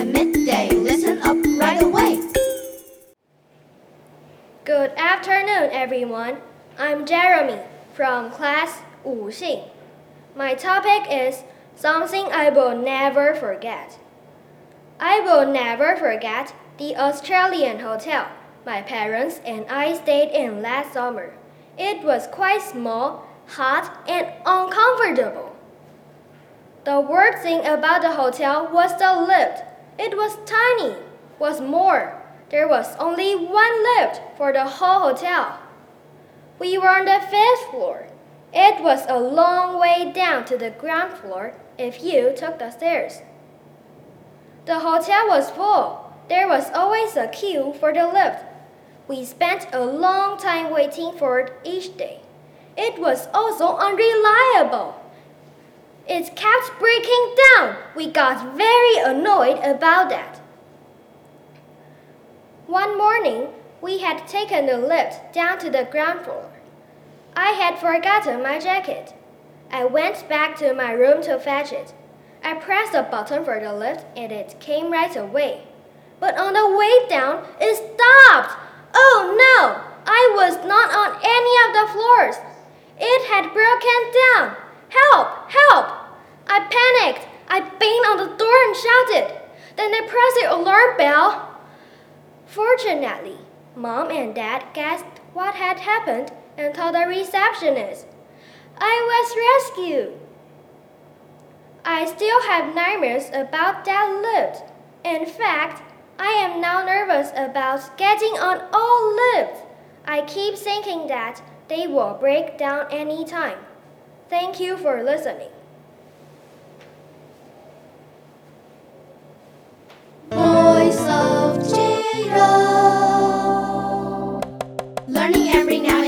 at midday. Listen up right away. Good afternoon, everyone. I'm Jeremy from class Wu Wuxing. My topic is something I will never forget. I will never forget the Australian hotel my parents and I stayed in last summer. It was quite small, hot, and uncomfortable. The worst thing about the hotel was the lift. It was tiny. What's more, there was only one lift for the whole hotel. We were on the fifth floor. It was a long way down to the ground floor if you took the stairs. The hotel was full. There was always a queue for the lift. We spent a long time waiting for it each day. It was also unreliable. It kept breaking down. We got very annoyed about that. One morning, we had taken the lift down to the ground floor. I had forgotten my jacket. I went back to my room to fetch it. I pressed the button for the lift and it came right away. But on the way down, it stopped. Oh no! I was not on any of the floors. It had broken down. Help! Help! I panicked. I banged on the door and shouted. Then I pressed the alarm bell. Fortunately, Mom and Dad guessed what had happened and told the receptionist. I was rescued. I still have nightmares about that lift. In fact, I am now nervous about getting on all lifts. I keep thinking that they will break down any time. Thank you for listening. Every now.